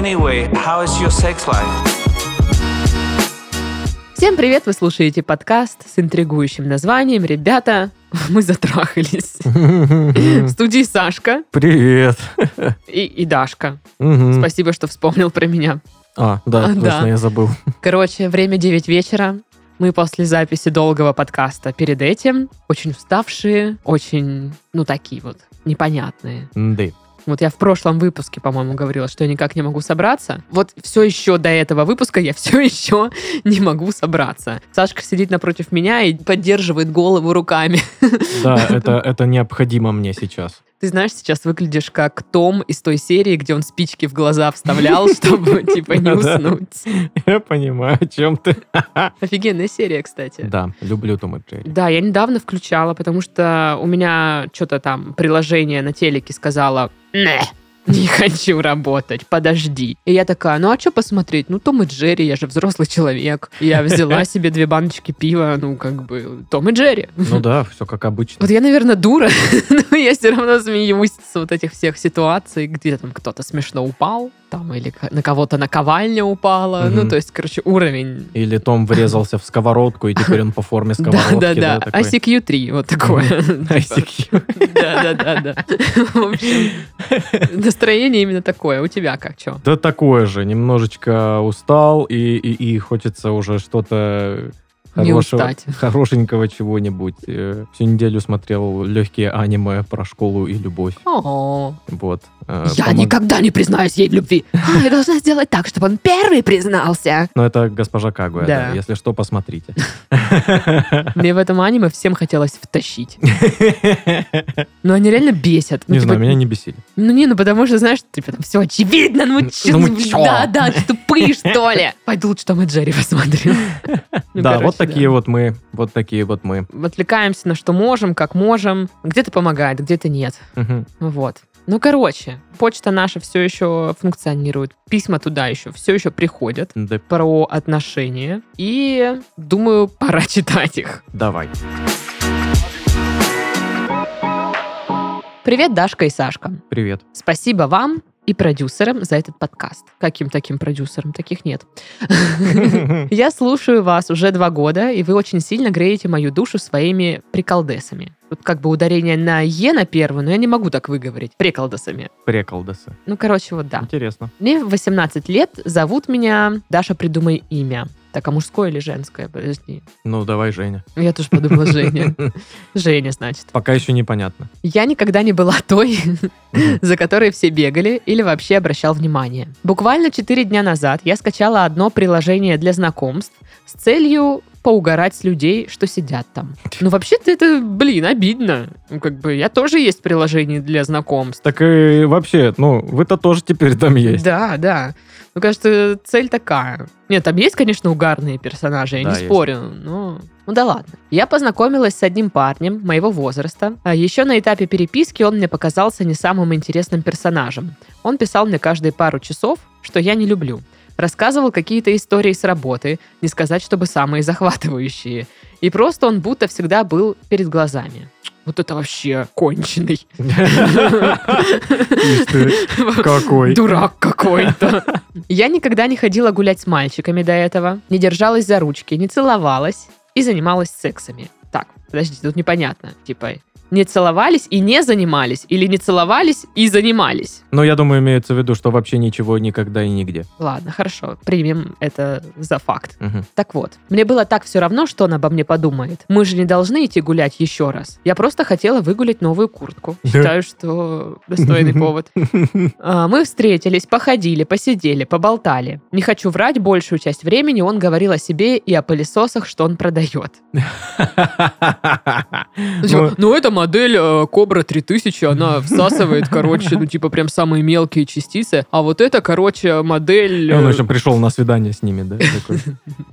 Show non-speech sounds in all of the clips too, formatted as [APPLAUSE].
Anyway, how is your sex life? Всем привет! Вы слушаете подкаст с интригующим названием «Ребята, [LAUGHS] мы затрахались». [LAUGHS] В студии Сашка Привет. и, и Дашка. Спасибо, что вспомнил про меня. А, да, А, точно, да. я забыл. Короче, время 9 вечера. Мы после записи долгого подкаста перед этим очень уставшие, очень, ну, такие вот непонятные. Да. Вот я в прошлом выпуске, по-моему, говорила, что я никак не могу собраться. Вот все еще до этого выпуска я [LAUGHS] все еще не могу собраться. Сашка сидит напротив меня и поддерживает голову руками. Да, [LAUGHS] это, это необходимо мне сейчас. Ты знаешь, сейчас выглядишь как Том из той серии, где он спички в глаза вставлял, [LAUGHS] чтобы, типа, не уснуть. Я понимаю, о чем ты. [LAUGHS] Офигенная серия, кстати. Да, люблю Том и Джерри. Да, я недавно включала, потому что у меня что-то там приложение на телеке сказала «Не, хочу работать, подожди». И я такая, ну а что посмотреть? Ну, Том и Джерри, я же взрослый человек. Я взяла [LAUGHS] себе две баночки пива, ну, как бы, Том и Джерри. Ну да, все как обычно. Вот я, наверное, дура, [LAUGHS] но я все равно смеюсь с вот этих всех ситуаций, где там кто-то смешно упал, там, или на кого-то наковальня упала. Ну, Мгм. то есть, короче, уровень Или Том врезался в сковородку, и теперь он по форме [LAUGHS] сковородки. Да, да, да. такой. ICQ-3, вот такое. [LAUGHS] ICQ. Да, да, да, да. В общем, настроение именно такое. У тебя как, что? Да такое же, немножечко устал, и, хочется уже что-то хорошего, [LAUGHS] хорошенького чего-нибудь. Э, Всю неделю смотрел легкие аниме про школу и любовь. О, Вот. Э, Я помог- никогда не признаюсь ей в любви. [LAUGHS] А, Я должна сделать так, чтобы он первый признался. Ну, это госпожа Кагуя, да. Да. Если что, посмотрите. [LAUGHS] Мне в этом аниме всем хотелось втащить. Но они реально бесят. Ну, Не типа, знаю, меня не бесили. Ну не, ну потому что, знаешь, типа там все очевидно, ну Ну, чё? да, да, тупые, что ли? Пойду лучше Том и Джерри посмотрю. Да, вот такие вот мы, вот такие вот мы. Отвлекаемся на что можем, как можем. Где-то помогает, где-то нет. Мгм. Вот. Ну, короче, почта наша все еще функционирует. Письма туда еще все еще приходят Да, про отношения. И думаю, пора [LAUGHS] читать их. давай. Привет, Дашка и Сашка. Привет. Спасибо вам и продюсерам за этот подкаст. Каким таким продюсерам? Таких нет. [LAUGHS] Я слушаю вас уже два года, и вы очень сильно греете мою душу своими приколдесами. Тут как бы ударение на «е» на первую, но я не могу так выговорить. Приколдесами. Преколдесы. Ну, короче, вот да. Интересно. Мне 18 лет, зовут меня Даша, придумай имя. Так, а мужское или женское? Подожди. Ну, давай, Женя. Я тоже подумала Женя. [LAUGHS] Женя, значит. Пока еще непонятно. Я никогда не была той, [LAUGHS] за которой все бегали или вообще обращал внимание. Буквально 4 дня назад я скачала одно приложение для знакомств с целью поугарать с людей, что сидят там. Ну, вообще-то это, блин, обидно. Ну, как бы, я тоже есть приложение для знакомств. Так и вообще, ну, вы-то тоже теперь там есть. Да, да. Ну, кажется, цель такая. Нет, там есть, конечно, угарные персонажи, я Да, не есть. спорю, но... Ну да ладно. Я познакомилась с одним парнем моего возраста. А еще на этапе переписки он мне показался не самым интересным персонажем. Он писал мне каждые пару часов, что я не люблю. Рассказывал какие-то истории с работы, не сказать, чтобы самые захватывающие. И просто он будто всегда был перед глазами. Вот это вообще конченый. Какой. Дурак какой-то. Я никогда не ходила гулять с мальчиками до этого, не держалась за ручки, не целовалась и занималась сексами. Так, подожди, тут непонятно. Типа, не целовались и не занимались, или не целовались и занимались. Ну, я думаю, имеется в виду, что вообще ничего никогда и нигде. Ладно, хорошо, примем это за факт. Мгм. Так вот, мне было так все равно, что он обо мне подумает. Мы же не должны идти гулять еще раз. Я просто хотела выгулять новую куртку. [LAUGHS] Считаю, что достойный повод. [LAUGHS] А, Мы встретились, походили, посидели, поболтали. Не хочу врать, большую часть времени он говорил о себе и о пылесосах, что он продает. [LAUGHS] Ну, типа, Ну, это модель э, Кобра 3000, она [LAUGHS] всасывает, короче, ну, типа, прям самые мелкие частицы. А вот это, короче, модель... Он э, еще пришел на свидание с ними, да?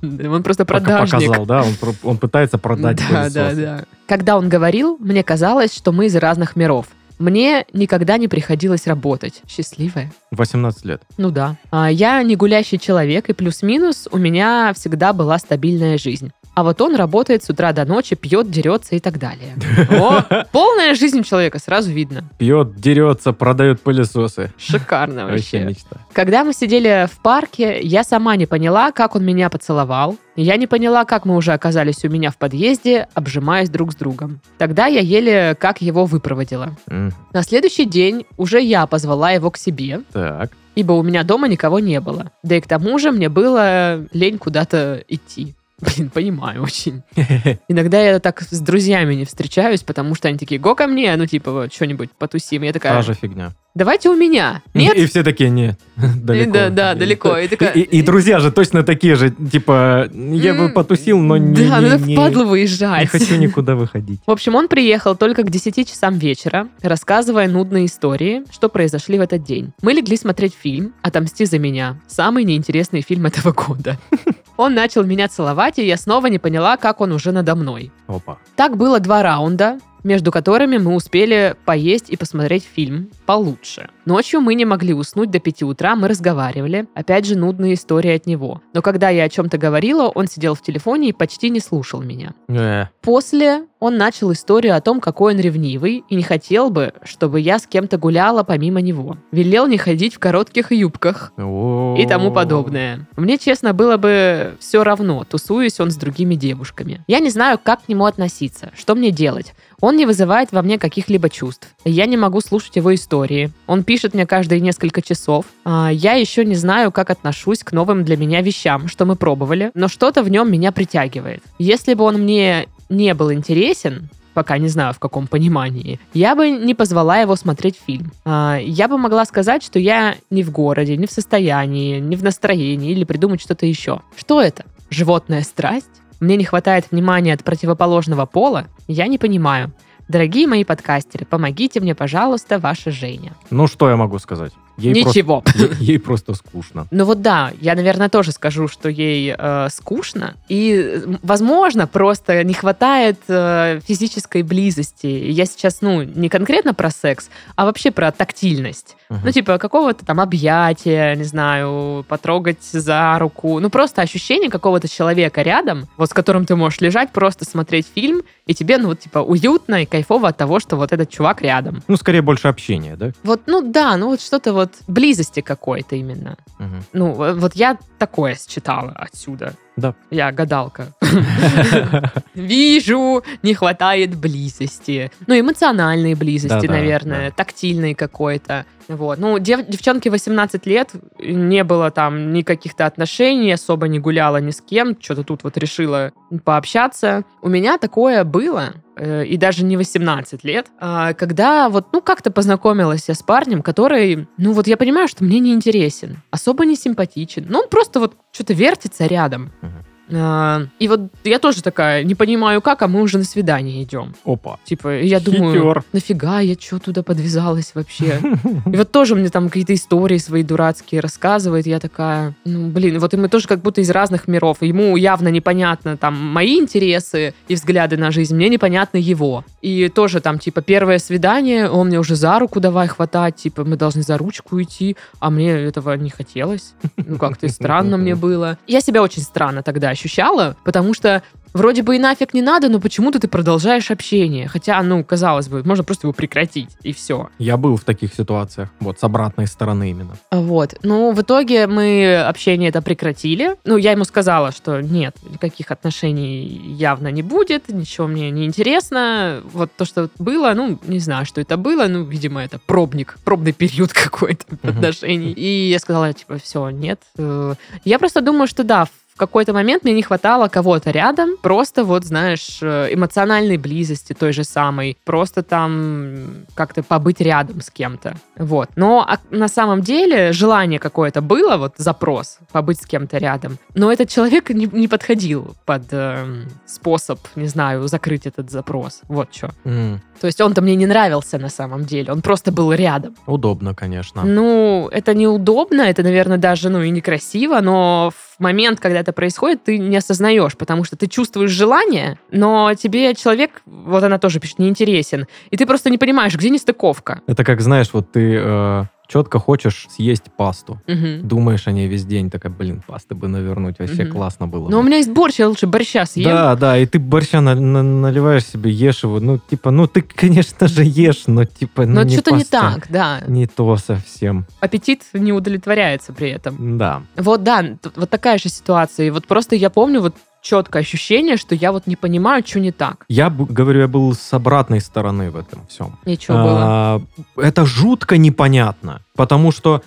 [LAUGHS] Он просто продажник. Показал, да? Он, пытается продать Да, да, да. Когда он говорил, мне казалось, что мы из разных миров. Мне никогда не приходилось работать. Счастливая? 18 лет. Ну да. А, Я не гулящий человек, и плюс-минус у меня всегда была стабильная жизнь. А вот он работает с утра до ночи, пьет, дерется и так далее. О, [LAUGHS] полная жизнь человека, сразу видно. Пьет, дерется, продает пылесосы. Шикарно Вообще вообще. мечта. Когда мы сидели в парке, я сама не поняла, как он меня поцеловал. Я не поняла, как мы уже оказались у меня в подъезде, обжимаясь друг с другом. Тогда я еле как его выпроводила. М, На следующий день уже я позвала его к себе, Так. ибо у меня дома никого не было. Да и к тому же мне было лень куда-то идти. Блин, понимаю очень. [LAUGHS] Иногда я так с друзьями не встречаюсь, потому что они такие, го ко мне, ну типа вот что-нибудь потусим. Я такая, Та же фигня. давайте у меня. Нет? И все такие, нет, [LAUGHS] далеко. да, да, далеко. И такая- И, и друзья же точно такие же, типа, я бы потусил, но не, Да, не, надо не- впадло не выезжать. хочу никуда выходить. В общем, он приехал только к 10 часам вечера, рассказывая нудные истории, что произошли в этот день. Мы легли смотреть фильм «Отомсти за меня». Самый неинтересный фильм этого года. [LAUGHS] Он начал меня целовать, и я снова не поняла, как он уже надо мной. Опа. Так было два раунда, между которыми мы успели поесть и посмотреть фильм получше. Ночью мы не могли уснуть до 5 утра, мы разговаривали. Опять же, нудные истории от него. Но когда я о чем-то говорила, он сидел в телефоне и почти не слушал меня. Э, После он начал историю о том, какой он ревнивый и не хотел бы, чтобы я с кем-то гуляла помимо него. Велел не ходить в коротких юбках и тому подобное. Мне, честно, было бы все равно, тусуюсь он с другими девушками. Я не знаю, как к нему относиться, что мне делать. Он не вызывает во мне каких-либо чувств. Я не могу слушать его истории. Он пишет мне каждые несколько часов. А, Я еще не знаю, как отношусь к новым для меня вещам, что мы пробовали, но что-то в нем меня притягивает. Если бы он мне не был интересен, пока не знаю в каком понимании, я бы не позвала его смотреть фильм. А, Я бы могла сказать, что я не в городе, не в состоянии, не в настроении или придумать что-то еще. Что это? Животная страсть? Мне не хватает внимания от противоположного пола? Я не понимаю. Дорогие мои подкастеры, помогите мне, пожалуйста, ваша Женя. Ну, что я могу сказать? Ей Ничего. Просто, ей, ей просто скучно. Ну вот да, я, наверное, тоже скажу, что ей э, скучно. И, возможно, просто не хватает э, физической близости. Я сейчас, ну, не конкретно про секс, а вообще про тактильность. Мгм. Ну, типа, какого-то там объятия, не знаю, потрогать за руку. Ну, просто ощущение какого-то человека рядом, вот с которым ты можешь лежать, просто смотреть фильм, и тебе, ну, вот, типа, уютно и кайфово от того, что вот этот чувак рядом. Ну, скорее больше общения, да? Вот, ну да, ну вот что-то вот близости какой-то именно. Мгм. Ну, вот я такое считала отсюда. Да. Я гадалка. [LAUGHS] Вижу, не хватает близости. Ну, эмоциональной близости, наверное, да. тактильной какой-то. Вот. Ну, дев- девчонке 18 лет, не было там никаких-то отношений, особо не гуляла ни с кем, что-то тут вот решила пообщаться. У меня такое было, э, и даже не 18 лет, а, когда вот, ну, как-то познакомилась я с парнем, который, ну, вот я понимаю, что мне не интересен, особо не симпатичен, но он просто вот что-то вертится рядом. Мгм. А, И вот я тоже такая, не понимаю как, а мы уже на свидание идем. Опа. Типа, я думаю, Хитер. нафига я что туда подвязалась вообще? [LAUGHS] И вот тоже мне там какие-то истории свои дурацкие рассказывает. Я такая, ну, блин, вот и мы тоже как будто из разных миров. Ему явно непонятно там мои интересы и взгляды на жизнь, мне непонятно его. И тоже там, типа, первое свидание, он мне уже за руку давай хватать, типа, мы должны за ручку идти, а мне этого не хотелось. Ну, как-то странно мне было. Я себя очень странно тогда ощущала, потому что Вроде бы и нафиг не надо, но почему-то ты продолжаешь общение. Хотя, ну, казалось бы, можно просто его прекратить, и все. Я был в таких ситуациях, вот, с обратной стороны именно. Вот. Ну, в итоге мы общение это прекратили. Ну, я ему сказала, что нет, никаких отношений явно не будет, ничего мне не интересно. Вот то, что было, ну, не знаю, что это было, ну, видимо, это пробник, пробный период [LAUGHS] какой-то отношений. И я сказала, типа, все, нет. Э, Я просто думаю, что да, в какой-то момент мне не хватало кого-то рядом, просто вот, знаешь, э, эмоциональной близости той же самой, просто там как-то побыть рядом с кем-то. Вот. Но а на самом деле желание какое-то было, вот запрос, побыть с кем-то рядом. Но этот человек не, не подходил под эм, способ, не знаю, закрыть этот запрос. Вот что. М, То есть он-то мне не нравился на самом деле, он просто был рядом. Удобно, конечно. Ну, это неудобно, это, наверное, даже, ну, и некрасиво, но в момент, когда это происходит, ты не осознаешь, потому что ты чувствуешь желание, но тебе человек, вот она тоже пишет, не интересен, и ты просто не понимаешь, где нестыковка. Это как, знаешь, вот ты э, четко хочешь съесть пасту. Мгм. Думаешь о ней весь день, такая, блин, пасты бы навернуть, вообще Мгм. классно было. Но бы». у меня есть борщ, я лучше борща съем. Да, да, и ты борща на- на- наливаешь себе, ешь его, ну, типа, ну, ты, конечно же, ешь, но, типа, ну, Но что-то не так, да. Не то совсем. Аппетит не удовлетворяется при этом. Да. Вот да, вот такая же ситуация. И вот просто я помню вот четкое ощущение, что я вот не понимаю, что не так. Я говорю, я был с обратной стороны в этом всем. Ничего было. А, Это жутко непонятно, потому что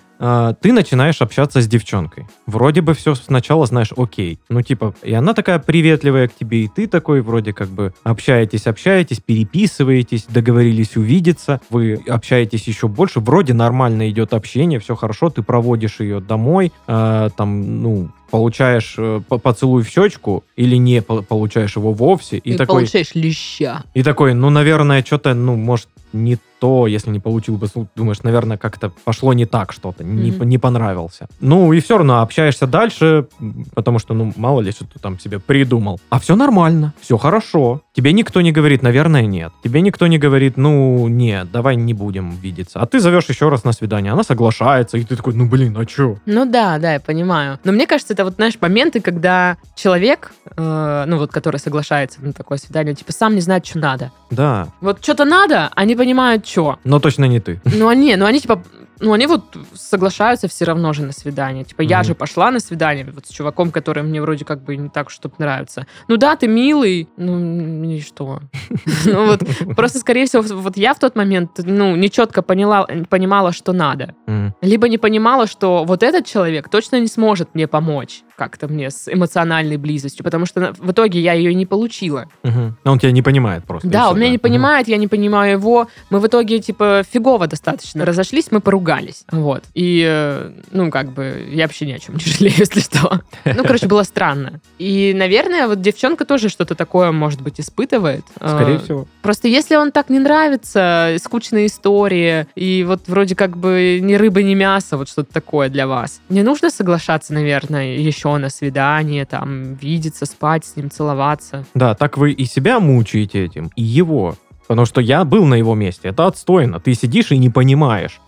ты начинаешь общаться с девчонкой. Вроде бы все сначала знаешь, окей. Ну, типа, и она такая приветливая к тебе, и ты такой вроде как бы общаетесь, общаетесь, переписываетесь, договорились увидеться, вы общаетесь еще больше, вроде нормально идет общение, все хорошо, ты проводишь ее домой, а, там, ну, получаешь э, по- поцелуй в щечку или не по- получаешь его вовсе, и, И такой, получаешь леща. и такой, ну, наверное, что-то, ну, может, не то, если не получил бы, ну, думаешь, наверное, как-то пошло не так что-то, не, Мгм. не понравился. Ну, и все равно общаешься дальше, потому что, ну, мало ли, что ты там себе придумал. А все нормально, все хорошо. Тебе никто не говорит, наверное, нет. Тебе никто не говорит, ну, нет, давай не будем видеться. А ты зовешь еще раз на свидание, она соглашается, и ты такой, ну, блин, а что? Ну да, да, я понимаю. Но мне кажется, это вот, знаешь, моменты, когда человек, э, ну вот, который соглашается на такое свидание, типа сам не знает, что надо. Да, Вот что-то надо, не понимают, что. но точно не ты. Ну они, ну они типа, ну они вот соглашаются все равно же на свидание. Типа я Мгм. же пошла на свидание вот с чуваком, который мне вроде как бы не так, чтобы нравится. Ну да, ты милый, ну и что? [LAUGHS] Ну вот просто, скорее всего, вот я в тот момент, ну, нечетко поняла, понимала, что надо. Либо не понимала, что вот этот человек точно не сможет мне помочь как-то мне с эмоциональной близостью, потому что в итоге я ее не получила. Мгм. Он тебя не понимает просто. Да, он меня не понимает, я не понимаю его. Мы в итоге, типа, фигово достаточно разошлись, мы поругались. Вот. И, э, ну, как бы, я вообще ни о чем не [LAUGHS] жалею, если что. Ну, короче, было странно. И, наверное, вот девчонка тоже что-то такое, может быть, испытывает. Скорее Э, всего. Просто если он так не нравится, скучные истории, и вот вроде как бы ни рыба, ни мясо, вот что-то такое для вас, не нужно соглашаться, наверное, еще на свидание, там, видеться, спать с ним, целоваться. Да, так вы и себя мучаете этим, и его. Потому что я был на его месте. Это отстойно. Ты сидишь и не понимаешь.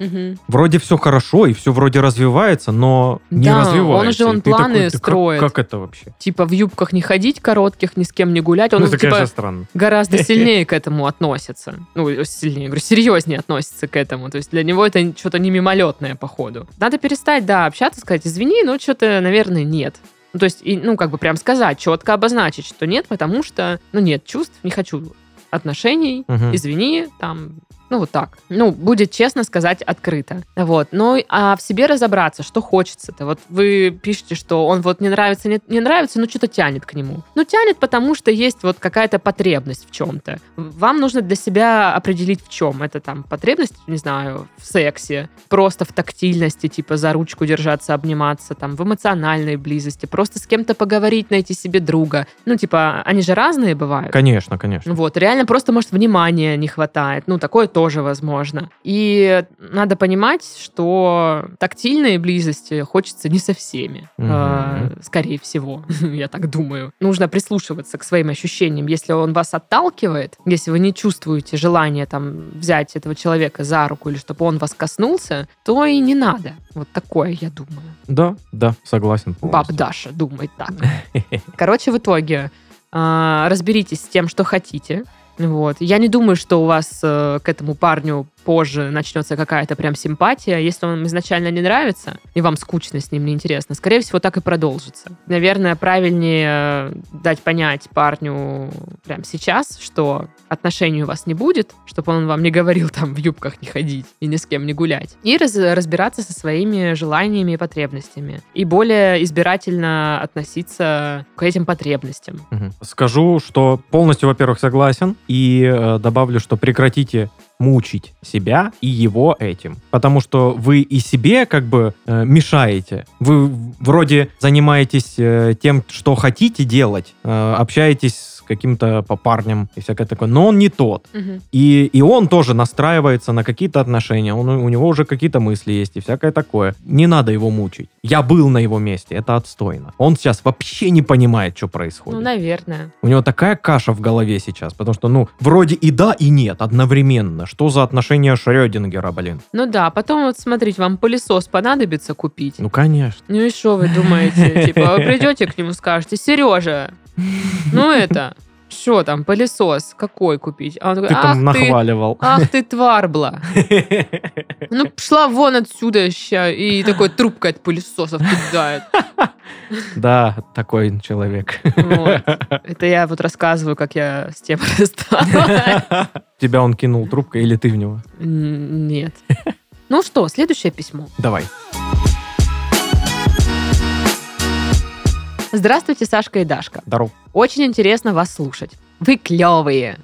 Вроде все хорошо, и все вроде развивается, но не Да, развивается. он же, он планы такой, «Да как- строит». Как, это вообще? Типа в юбках не ходить коротких, ни с кем не гулять. Он, Ну, это, типа, конечно, странно. гораздо [LAUGHS] сильнее к этому относится. Ну, сильнее, говорю, серьезнее относится к этому. То есть для него это что-то не мимолетное, походу. Надо перестать, да, общаться, сказать, извини, но что-то, наверное, нет. Ну, то есть, и, ну, как бы прям сказать, четко обозначить, что нет, потому что, ну, нет чувств, не хочу отношений, Мгм. извини, там, ну, вот так. Ну, будет честно сказать открыто. Вот. Ну, а в себе разобраться, что хочется-то. Вот вы пишете, что он вот не нравится, не, не нравится, но что-то тянет к нему. Ну, тянет, потому что есть вот какая-то потребность в чем-то. Вам нужно для себя определить, в чем. Это там потребность, не знаю, в сексе, просто в тактильности, типа за ручку держаться, обниматься, там, в эмоциональной близости, просто с кем-то поговорить, найти себе друга. Ну, типа, они же разные бывают. Конечно, конечно. Вот, реально просто, может, внимания не хватает. Ну, такое тоже возможно. И надо понимать, что тактильные близости хочется не со всеми. Мгм. э, скорее всего, [LAUGHS] я так думаю. Нужно прислушиваться к своим ощущениям. Если он вас отталкивает, если вы не чувствуете желания там взять этого человека за руку или чтобы он вас коснулся, то и не надо. Вот такое, я думаю. Да, да, согласен. Баб полностью. Даша думает так. Короче, в итоге а, разберитесь с тем, что хотите. Вот. Я не думаю, что у вас э, к этому парню позже начнется какая-то прям симпатия. Если он вам изначально не нравится, и вам скучно с ним, неинтересно, скорее всего, так и продолжится. Наверное, правильнее э, дать понять парню прямо сейчас, что отношений у вас не будет, чтобы он вам не говорил там в юбках не ходить и ни с кем не гулять. И раз- разбираться со своими желаниями и потребностями. И более избирательно относиться к этим потребностям. Мгм. Скажу, что полностью, во-первых, согласен, и э, добавлю, что прекратите мучить себя и его этим. Потому что вы и себе как бы э, мешаете. Вы вроде занимаетесь э, тем, что хотите делать, э, общаетесь каким-то парнем и всякое такое. Но он не тот. Мгм. И, и он тоже настраивается на какие-то отношения. Он, у него уже какие-то мысли есть и всякое такое. Не надо его мучить. Я был на его месте, это отстойно. Он сейчас вообще не понимает, что происходит. Ну, наверное. У него такая каша в голове сейчас, потому что, ну, вроде и да, и нет одновременно. Что за отношения Шрёдингера, блин? Ну да, потом вот смотрите, вам пылесос понадобится купить. Ну, конечно. Ну и что вы думаете? [LAUGHS] Типа, вы придете к нему, скажете, Сережа, ну это, что там, пылесос, какой купить? А он такой, Ты там ах ты, нахваливал. ах ты тварбла. [LAUGHS] Ну, пошла вон отсюда ща. И такой трубкой от пылесосов кидает. Да, такой человек. Вот. Это я вот рассказываю, как я с тем [LAUGHS] рассталась. Тебя он кинул трубкой или ты в него? Нет. Ну что, следующее письмо. Давай. Здравствуйте, Сашка и Дашка. Здоров. Очень интересно вас слушать. Вы клевые.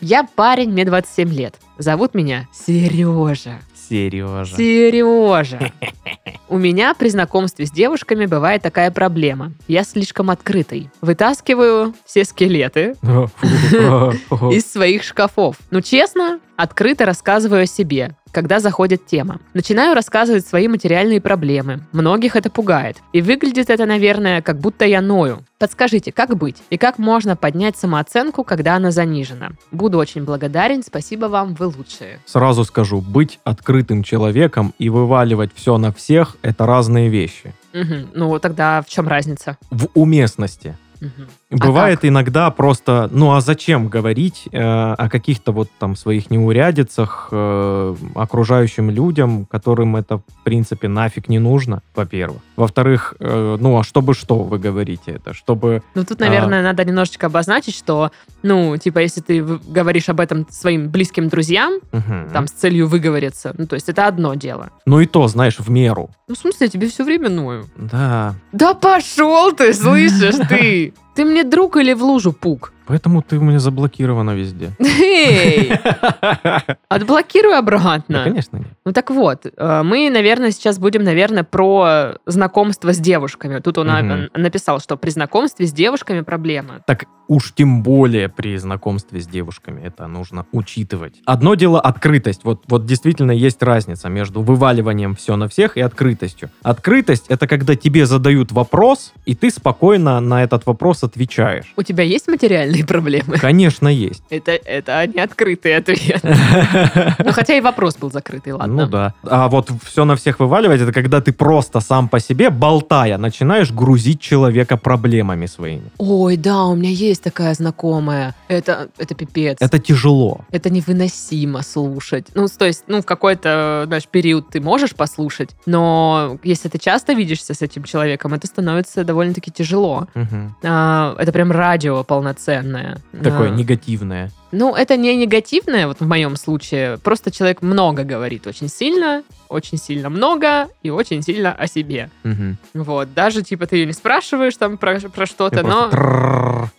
Я парень, мне 27 лет. Зовут меня Сережа. Сережа. Сережа. [LAUGHS] У меня при знакомстве с девушками бывает такая проблема. Я слишком открытый. Вытаскиваю все скелеты [LAUGHS] [LAUGHS] из своих шкафов. Ну, честно, открыто рассказываю о себе, когда заходит тема. Начинаю рассказывать свои материальные проблемы. Многих это пугает. И выглядит это, наверное, как будто я ною. Подскажите, как быть? И как можно поднять самооценку, когда она занижена? Буду очень благодарен. Спасибо вам, вы лучшие. Сразу скажу, быть открытым человеком и вываливать все на всех – это разные вещи. Мгм. Ну, тогда в чем разница? В уместности. Мгм. Бывает как? иногда просто, ну а зачем говорить э, о каких-то вот там своих неурядицах э, окружающим людям, которым это в принципе нафиг не нужно, во-первых. Во-вторых, э, ну а чтобы что вы говорите это? Чтобы... Ну, тут, наверное, надо немножечко обозначить, что, ну, типа, если ты говоришь об этом своим близким друзьям, Мгм. там, с целью выговориться, ну, то есть это одно дело. Ну и то, знаешь, в меру. Ну, в смысле, я тебе все время ною. Да. Да пошел ты, слышишь ты? Ты мне друг или в лужу пук? Поэтому ты у меня заблокирована везде. [LAUGHS] Эй, [LAUGHS] отблокируй Да, обратно. конечно, нет. Ну так вот, э, мы, наверное, сейчас будем, наверное, про знакомство с девушками. Тут он на- написал, что при знакомстве с девушками проблема. Так уж тем более при знакомстве с девушками это нужно учитывать. Одно дело открытость. Вот, вот действительно есть разница между вываливанием все на всех и открытостью. Открытость это когда тебе задают вопрос, и ты спокойно на этот вопрос отвечаешь. У тебя есть материальные проблемы? Конечно, есть. Это, это не открытый ответ. Ну, [LAUGHS] хотя и вопрос был закрытый, ладно. Ну да. А вот все на всех вываливать, это когда ты просто сам по себе, болтая, начинаешь грузить человека проблемами своими. Ой, да, у меня есть такая знакомая. Это, это пипец. Это тяжело. Это невыносимо слушать. Ну, то есть, ну, в какой-то, знаешь, период ты можешь послушать, но если ты часто видишься с этим человеком, это становится довольно-таки тяжело. Мгм. А, это прям радио полноценное. Такое А, негативное. Ну, это не негативное, вот в моем случае. Просто человек много говорит очень сильно, очень сильно много и очень сильно о себе. Мгм. Вот, даже типа ты ее не спрашиваешь там про, про что-то, но...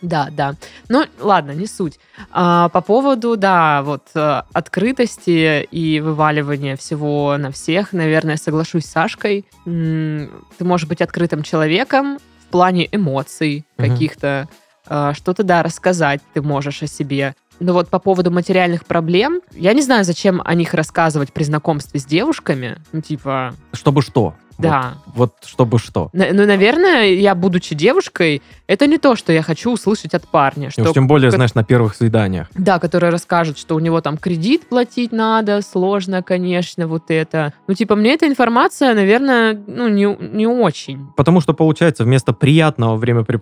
Да, да. Ну, ладно, не суть. А, по поводу, да, вот э, открытости и вываливания всего на всех, наверное, соглашусь с Сашкой. Ты можешь быть открытым человеком в плане эмоций каких-то, что-то, да, рассказать ты можешь о себе. Но вот по поводу материальных проблем, я не знаю, зачем о них рассказывать при знакомстве с девушками. Ну, типа, Чтобы что? Да, Вот, вот чтобы что. на- Ну, наверное, я, будучи девушкой, это не то, что я хочу услышать от парня. И Что, уж тем более, как- знаешь, на первых свиданиях. Да, который расскажет, что у него там кредит платить надо, сложно, конечно, вот это. Ну, типа, мне эта информация, наверное, ну, не, не очень. Потому что, получается, вместо приятного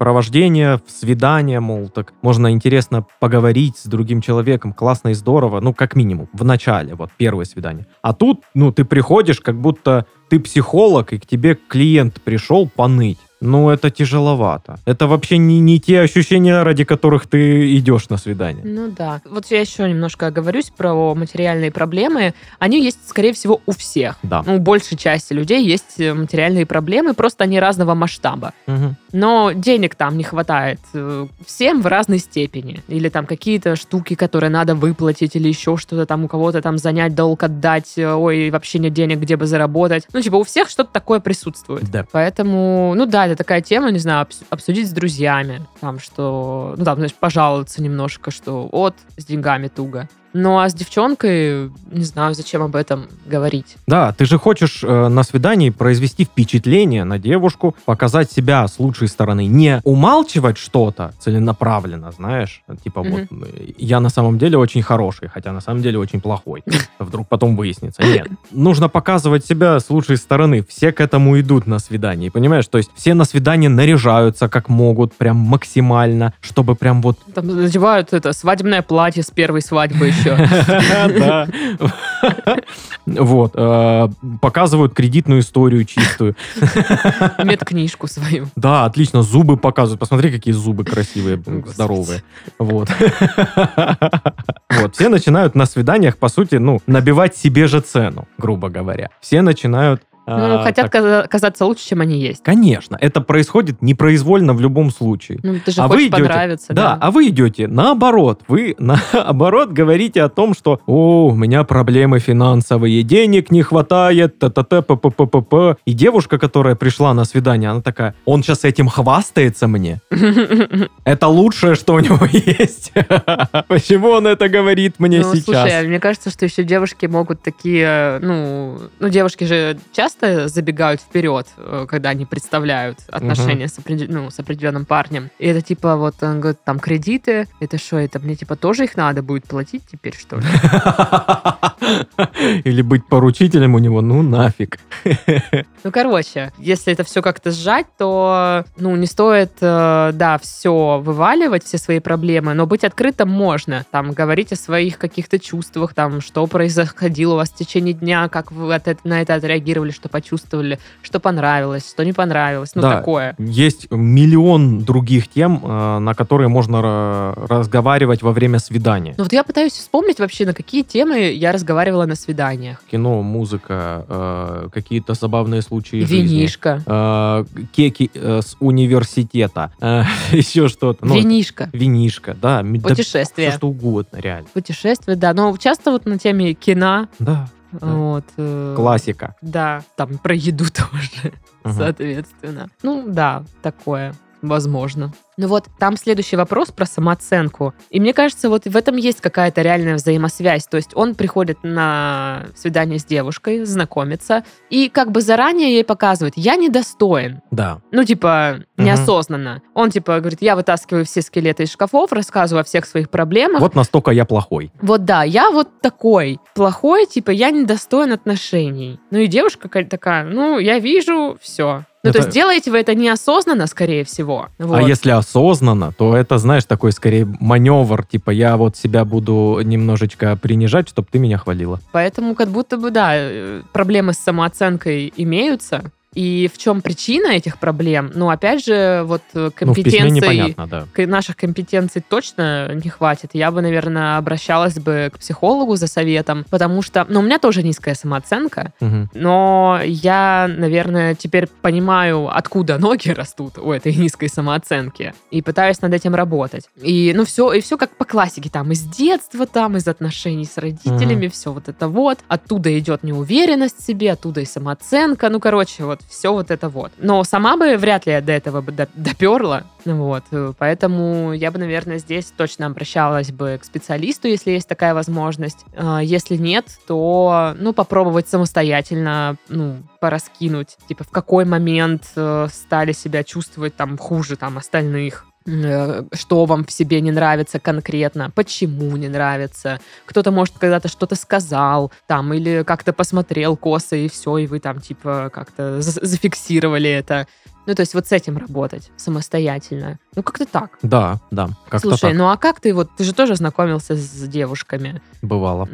времяпрепровождения, в свидание, мол, так можно интересно поговорить с другим человеком, классно и здорово, ну, как минимум, в начале, вот, первое свидание. А тут, ну, ты приходишь, как будто ты психолог, и к тебе клиент пришел поныть. Ну, это тяжеловато. Это вообще не, не те ощущения, ради которых ты идешь на свидание. Ну да. Вот я еще немножко оговорюсь про материальные проблемы. Они есть, скорее всего, у всех. Да. Ну, у большей части людей есть э, материальные проблемы, просто они разного масштаба. Мгм. Но денег там не хватает. Э, Всем в разной степени. Или там какие-то штуки, которые надо выплатить, или еще что-то там у кого-то там занять, долг отдать, э, ой, вообще нет денег, где бы заработать. Ну, типа, у всех что-то такое присутствует. Да. Поэтому, ну да, это такая тема, не знаю, обс- обсудить с друзьями. Там, что, ну там, знаешь, пожаловаться немножко, что вот, с деньгами туго. Ну, а с девчонкой, не знаю, зачем об этом говорить. Да, ты же хочешь э, на свидании произвести впечатление на девушку, показать себя с лучшей стороны, не умалчивать что-то целенаправленно, знаешь, типа вот э, я на самом деле очень хороший, хотя на самом деле очень плохой. [LAUGHS] Вдруг потом выяснится. Нет, нужно показывать себя с лучшей стороны. Все к этому идут на свидании, понимаешь? То есть все на свидание наряжаются как могут, прям максимально, чтобы прям вот Там надевают это свадебное платье с первой свадьбы еще. [LAUGHS] [LAUGHS] Да. Вот. э, Показывают кредитную историю чистую. Медкнижку свою. Да, отлично. Зубы показывают. Посмотри, какие зубы красивые, здоровые. Вот. Вот. Все начинают на свиданиях, по сути, ну, набивать себе же цену, грубо говоря. Все начинают... Ну, а, хотят так- каза- казаться лучше, чем они есть. Конечно, это происходит непроизвольно в любом случае. Ну, ты же А вы хочешь идете- понравиться, Да, да. а вы идете наоборот. Вы [LAUGHS] наоборот говорите о том, что «О, у меня проблемы финансовые, денег не хватает, т-т-т, п-п-п-п-п». И девушка, которая пришла на свидание, она такая «Он сейчас этим хвастается мне? [LAUGHS] Это лучшее, что у него [LAUGHS] есть. Почему он это говорит мне Ну, сейчас?» слушай, мне кажется, что еще девушки могут такие, ну, ну, девушки же часто забегают вперед, э, когда они представляют отношения с, опреде- ну, с определенным парнем. И это типа вот, он говорит, там, кредиты, это что, это мне типа тоже их надо будет платить теперь, что ли? Или быть поручителем у него, ну нафиг. Ну, короче, если это все как-то сжать, то, ну, не стоит, э, да, все вываливать, все свои проблемы, но быть открытым можно. Там, говорить о своих каких-то чувствах, там, что происходило у вас в течение дня, как вы от на это отреагировали, что почувствовали, что понравилось, что не понравилось, ну, Да. такое. Есть миллион других тем, э, на которые можно ра- разговаривать во время свидания. Ну, вот я пытаюсь вспомнить вообще, на какие темы я разговаривала на свиданиях. Кино, музыка, э, какие-то забавные случаи жизни. Винишка. э, кеки э, с университета, э, [LAUGHS] еще что-то. Ну, Винишка. Винишка, да. м- да всё что угодно, реально. Путешествия, да. Но часто вот на теме кино, Да, вот. э, классика. Да, там про еду [LAUGHS] тоже, Мгм. соответственно. Ну, да, такое, возможно. Ну вот, там следующий вопрос про самооценку. И мне кажется, вот в этом есть какая-то реальная взаимосвязь. То есть он приходит на свидание с девушкой, знакомится, и как бы заранее ей показывает, я недостоин. Да. Ну, типа, неосознанно. Он, типа, говорит, я вытаскиваю все скелеты из шкафов, рассказываю о всех своих проблемах. Вот настолько я плохой. Вот да, я вот такой плохой, типа, я недостоин отношений. Ну и девушка такая, ну, я вижу, все. Ну, то Это- есть делаете вы это неосознанно, скорее всего. Вот. А если осознанно, то это, знаешь, такой скорее маневр, типа я вот себя буду немножечко принижать, чтобы ты меня хвалила. Поэтому как будто бы, да, э, проблемы с самооценкой имеются. И в чем причина этих проблем? Ну, опять же, вот э, Ну, компетенции... да. наших компетенций точно не хватит. Я бы, наверное, обращалась бы к психологу за советом, потому что, ну, у меня тоже низкая самооценка, Мгм. но я, наверное, теперь понимаю, откуда ноги растут у этой низкой самооценки, и пытаюсь над этим работать. И, ну, все, и все как по классике, там, из детства, там, из отношений с родителями, все вот это вот. Оттуда идет неуверенность в себе, оттуда и самооценка, ну, короче, вот все вот это вот. Но сама бы вряд ли до этого бы до- доперла, вот, э, поэтому я бы, наверное, здесь точно обращалась бы к специалисту, если есть такая возможность. А, Если нет, то, ну, попробовать самостоятельно, ну, пораскинуть, типа, в какой момент э, стали себя чувствовать там хуже там остальных, что вам в себе не нравится конкретно, почему не нравится. Кто-то, может, когда-то что-то сказал, там, или как-то посмотрел косо, и все, и вы там, типа, как-то за- зафиксировали это. Ну, то есть вот с этим работать самостоятельно. Ну, как-то так. Да, да, как-то Слушай, так ну а как ты вот, ты же тоже знакомился с девушками. бывало.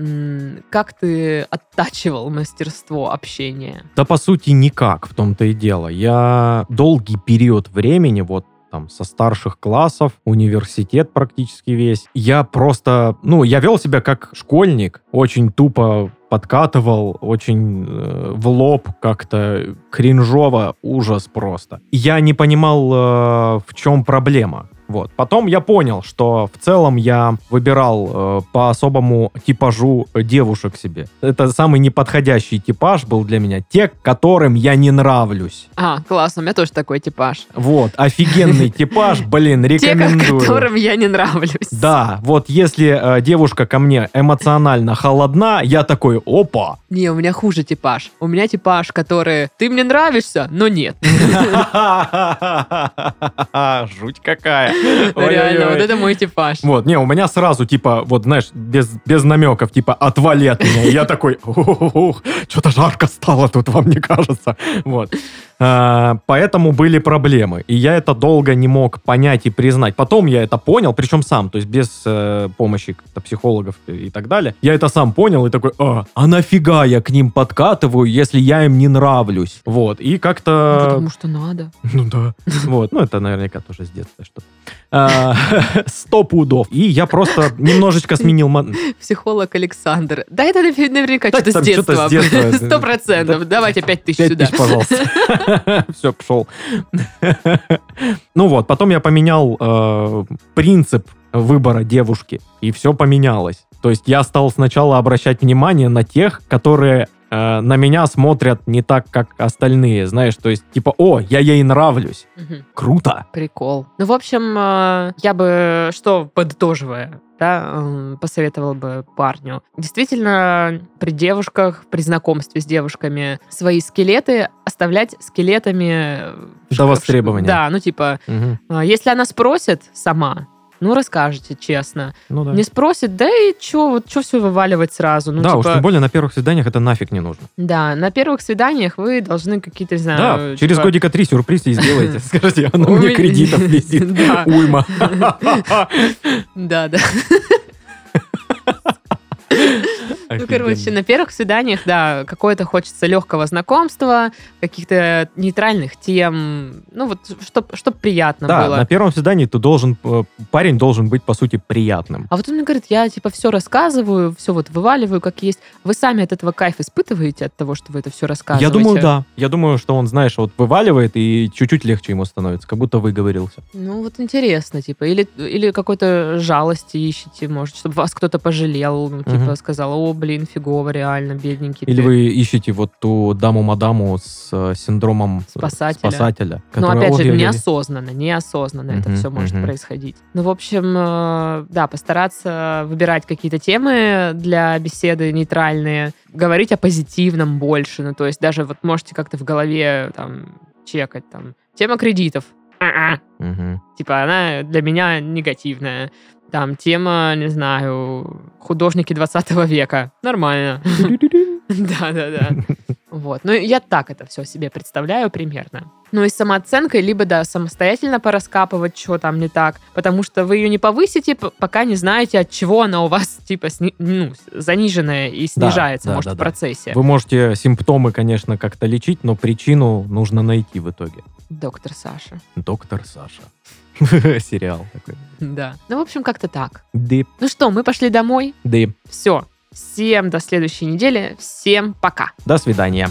Как ты оттачивал мастерство общения? Да, по сути, никак в том-то и дело. Я долгий период времени, вот там со старших классов, университет практически весь, я просто, ну, я вел себя как школьник, очень тупо подкатывал очень э, в лоб как-то кринжово, ужас просто. Я не понимал, э, в чем проблема. Вот. Потом я понял, что в целом я выбирал э, по особому типажу девушек себе. Это самый неподходящий типаж был для меня. Те, которым я не нравлюсь. А, классно, у меня тоже такой типаж. Вот, офигенный типаж, блин, [LAUGHS] Те, ко- рекомендую. которым я не нравлюсь. Да, вот если э, девушка ко мне эмоционально холодна, я такой, опа. Не, у меня хуже типаж. У меня типаж, который ты мне нравишься, но нет. [LAUGHS] Жуть какая. [LAUGHS] Реально, вот это мой типаж. Вот, не, у меня сразу, типа, вот, знаешь, без, без намеков, типа, отвали от меня. И я такой, что-то жарко стало тут, вам не кажется? Вот. А, Поэтому были проблемы. И я это долго не мог понять и признать. Потом я это понял, причем сам, то есть без э, помощи психологов и так далее. Я это сам понял и такой, а, а нафига я к ним подкатываю, если я им не нравлюсь? Вот, и Ну, как-то... Потому что надо. [LAUGHS] Ну да. Вот, ну это наверняка тоже с детства что-то. А, [LAUGHS] Сто пудов. И я просто немножечко сменил... Pсихолог Александр. Да, это навер- наверняка что-то с детства. [LAUGHS] Сто процентов. Да. Давайте пять тысяч сюда. пожалуйста. [LAUGHS] Все, пошел. Ну вот, потом я поменял э, принцип выбора девушки, и все поменялось. То есть я стал сначала обращать внимание на тех, которые э, на меня смотрят не так, как остальные, знаешь, то есть типа, о, я ей нравлюсь, Мгм. круто. Прикол. Ну, в общем, э, я бы, что подытоживая, да, посоветовала бы парню. Действительно, при девушках, при знакомстве с девушками свои скелеты оставлять скелетами... в До востребования. Да, ну, типа, э, если она спросит сама, ну, расскажете честно. Ну да. Не спросит, да и чё, вот чё все вываливать сразу? Ну, да, уж типа, тем более на первых свиданиях это нафиг не нужно. да, на первых свиданиях вы должны какие-то, не Да, знаю... через типа, годика три сюрприз и сделайте. [LAUGHS] Скажите, на мне кредитов висит. [LAUGHS] Да. Уйма. [LAUGHS] Да, да. Ну, короче, на первых свиданиях, да, какое-то хочется легкого знакомства, каких-то нейтральных тем, ну вот, чтоб, чтоб приятно Да, было. на первом свидании ты должен, э, парень должен быть, по сути, приятным. А вот он мне говорит, я типа все рассказываю, все вот вываливаю, как есть. Вы сами от этого кайф испытываете, от того, что вы это все Я рассказываете? думаю, да. Я думаю, что он, знаешь, вот вываливает и чуть-чуть легче ему становится, как будто выговорился. Ну вот интересно, типа, или, или какой-то жалости ищете, может, чтобы вас кто-то пожалел, ну, типа, Мгм. сказал, о, блин, фигово, реально, бедненький Или ты». вы ищете вот ту даму-мадаму с э, синдромом Спасателя. спасателя Но которая, опять же, неосознанно, неосознанно это все может происходить. Ну, в общем, э, да, постараться выбирать какие-то темы для беседы нейтральные, говорить о позитивном больше. Ну, то есть даже вот можете как-то в голове там чекать там тема кредитов. А-а. Типа она для меня негативная. Там тема, не знаю, художники 20 века. Нормально. [LAUGHS] Да-да-да. Вот. Ну, я так это все себе представляю примерно. Ну и с самооценкой, либо, да, самостоятельно пораскапывать, что там не так, потому что вы ее не повысите, пока не знаете, от чего она у вас, типа, сни- ну, заниженная и снижается, да, может, да, в да. процессе. Вы можете симптомы, конечно, как-то лечить, но причину нужно найти в итоге. Доктор Саша. Доктор Саша. [LAUGHS] Сериал такой. Да. Ну, в общем, как-то так. Дип, Ну что, мы пошли домой. дип. Все. Всем до следующей недели. Всем пока. До свидания.